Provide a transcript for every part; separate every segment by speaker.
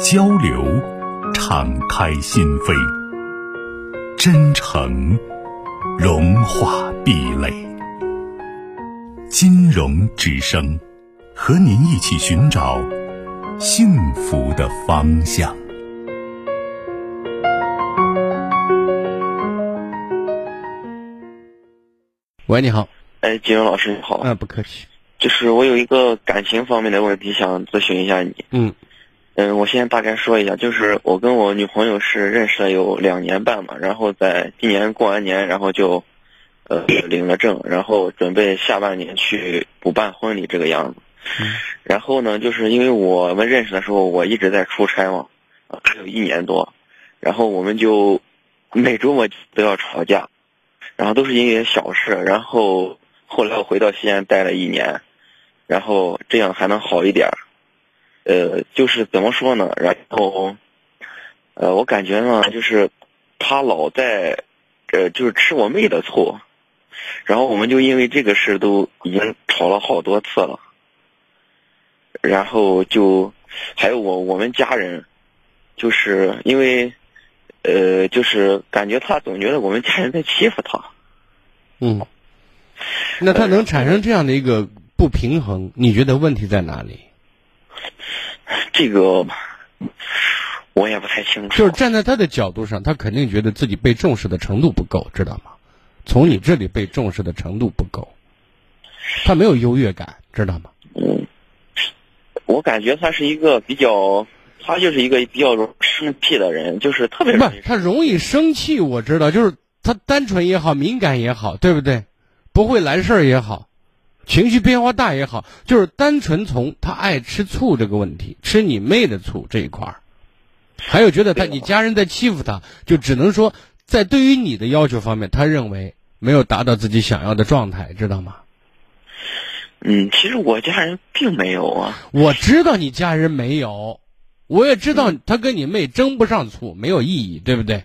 Speaker 1: 交流，敞开心扉；真诚，融化壁垒。金融之声，和您一起寻找幸福的方向。
Speaker 2: 喂，你好。
Speaker 3: 哎，金融老师你好。
Speaker 2: 嗯，不客气。
Speaker 3: 就是我有一个感情方面的问题，想咨询一下你。
Speaker 2: 嗯。
Speaker 3: 嗯，我先大概说一下，就是我跟我女朋友是认识了有两年半嘛，然后在今年过完年，然后就，呃，领了证，然后准备下半年去补办婚礼这个样子。
Speaker 2: 嗯。
Speaker 3: 然后呢，就是因为我们认识的时候，我一直在出差嘛，啊，有一年多，然后我们就每周末都要吵架，然后都是因为小事，然后后来我回到西安待了一年，然后这样还能好一点。呃，就是怎么说呢？然后，呃，我感觉呢，就是他老在，呃，就是吃我妹的醋，然后我们就因为这个事都已经吵了好多次了。然后就还有我我们家人，就是因为，呃，就是感觉他总觉得我们家人在欺负他。
Speaker 2: 嗯，那他能产生这样的一个不平衡，你觉得问题在哪里？
Speaker 3: 这个我也不太清楚。
Speaker 2: 就是站在他的角度上，他肯定觉得自己被重视的程度不够，知道吗？从你这里被重视的程度不够，他没有优越感，知道吗？
Speaker 3: 嗯，我感觉他是一个比较，他就是一个比较生气的人，就是特别
Speaker 2: 不，他容易生气。我知道，就是他单纯也好，敏感也好，对不对？不会来事儿也好。情绪变化大也好，就是单纯从他爱吃醋这个问题，吃你妹的醋这一块儿，还有觉得他你家人在欺负他，就只能说在对于你的要求方面，他认为没有达到自己想要的状态，知道吗？
Speaker 3: 嗯，其实我家人并没有啊。
Speaker 2: 我知道你家人没有，我也知道他跟你妹争不上醋，没有意义，对不对？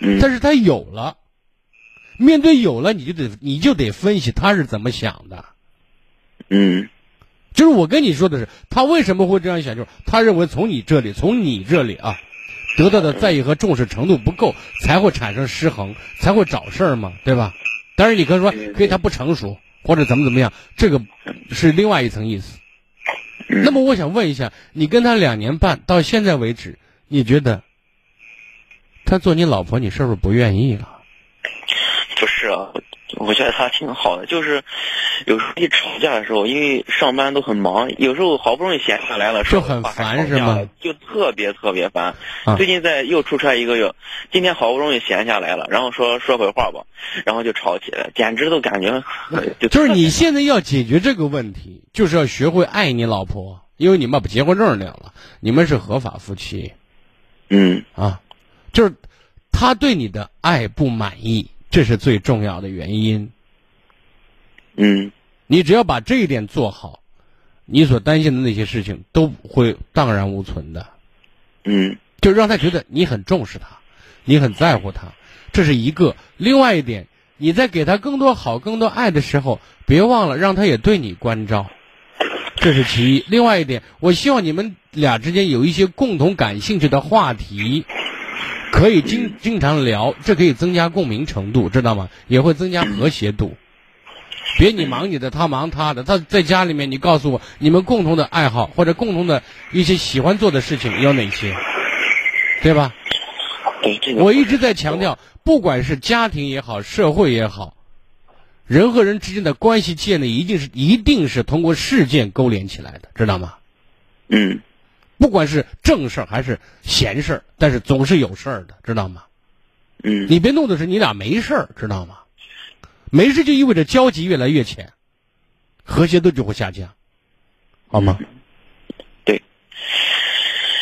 Speaker 3: 嗯。
Speaker 2: 但是他有了，面对有了，你就得你就得分析他是怎么想的。
Speaker 3: 嗯，
Speaker 2: 就是我跟你说的是，他为什么会这样想？就是他认为从你这里，从你这里啊，得到的在意和重视程度不够，才会产生失衡，才会找事儿嘛，对吧？当然，你可以说，可以他不成熟，或者怎么怎么样，这个是另外一层意思。那么，我想问一下，你跟他两年半到现在为止，你觉得他做你老婆，你是不是不愿意了？
Speaker 3: 不是啊。我觉得他挺好的，就是有时候一吵架的时候，因为上班都很忙，有时候好不容易闲下来了，
Speaker 2: 就很烦是吗？
Speaker 3: 就特别特别烦。最近在又出差一个月，今天好不容易闲下来了，然后说说会话吧，然后就吵起来，简直都感觉就
Speaker 2: 就是你现在要解决这个问题，就是要学会爱你老婆，因为你们把结婚证领了，你们是合法夫妻。
Speaker 3: 嗯
Speaker 2: 啊，就是他对你的爱不满意。这是最重要的原因。
Speaker 3: 嗯，
Speaker 2: 你只要把这一点做好，你所担心的那些事情都会荡然无存的。
Speaker 3: 嗯，
Speaker 2: 就让他觉得你很重视他，你很在乎他，这是一个。另外一点，你在给他更多好、更多爱的时候，别忘了让他也对你关照，这是其一。另外一点，我希望你们俩之间有一些共同感兴趣的话题。可以经经常聊，这可以增加共鸣程度，知道吗？也会增加和谐度。别你忙你的，他忙他的。他在家里面，你告诉我，你们共同的爱好或者共同的一些喜欢做的事情有哪些？对吧？我一直在强调，不管是家庭也好，社会也好，人和人之间的关系建立，一定是一定是通过事件勾连起来的，知道吗？
Speaker 3: 嗯。
Speaker 2: 不管是正事儿还是闲事儿，但是总是有事儿的，知道吗？
Speaker 3: 嗯，
Speaker 2: 你别弄的是你俩没事儿，知道吗？没事就意味着交集越来越浅，和谐度就会下降，好吗？
Speaker 3: 对。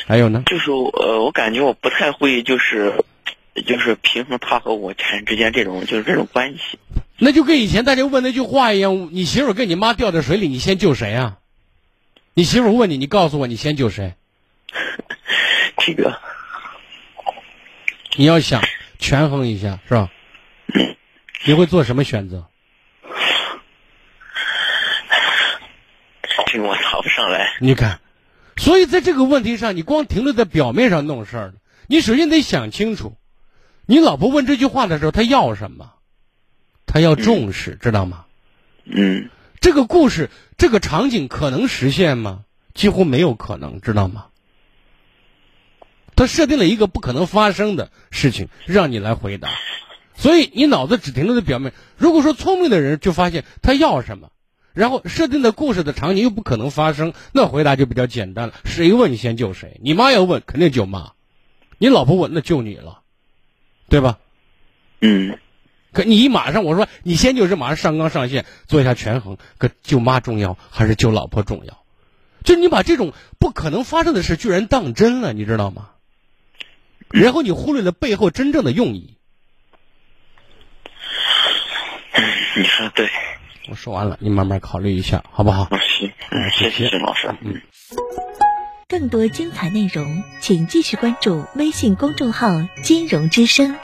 Speaker 2: 还有呢？
Speaker 3: 就是呃，我感觉我不太会，就是就是平衡他和我家人之间这种就是这种关系。
Speaker 2: 那就跟以前大家问那句话一样，你媳妇跟你妈掉在水里，你先救谁啊？你媳妇问你，你告诉我，你先救谁？
Speaker 3: 这个
Speaker 2: 你要想权衡一下，是吧？你会做什么选择？
Speaker 3: 这个我答不上来。
Speaker 2: 你看，所以在这个问题上，你光停留在表面上弄事儿，你首先得想清楚，你老婆问这句话的时候，她要什么？她要重视，知道吗？
Speaker 3: 嗯
Speaker 2: 这个故事，这个场景可能实现吗？几乎没有可能，知道吗？他设定了一个不可能发生的事情，让你来回答，所以你脑子只停留在表面。如果说聪明的人就发现他要什么，然后设定的故事的场景又不可能发生，那回答就比较简单了。谁问你先救谁？你妈要问，肯定救妈；你老婆问，那救你了，对吧？
Speaker 3: 嗯
Speaker 2: 可你一马上我说你先救是，马上上纲上线做一下权衡，可救妈重要还是救老婆重要？就你把这种不可能发生的事居然当真了，你知道吗？然后你忽略了背后真正的用意。
Speaker 3: 你说的对。
Speaker 2: 我说完了，你慢慢考虑一下，好不好？
Speaker 3: 嗯，行，嗯，谢谢沈老师。
Speaker 2: 嗯。
Speaker 4: 更多精彩内容，请继续关注微信公众号“金融之声”。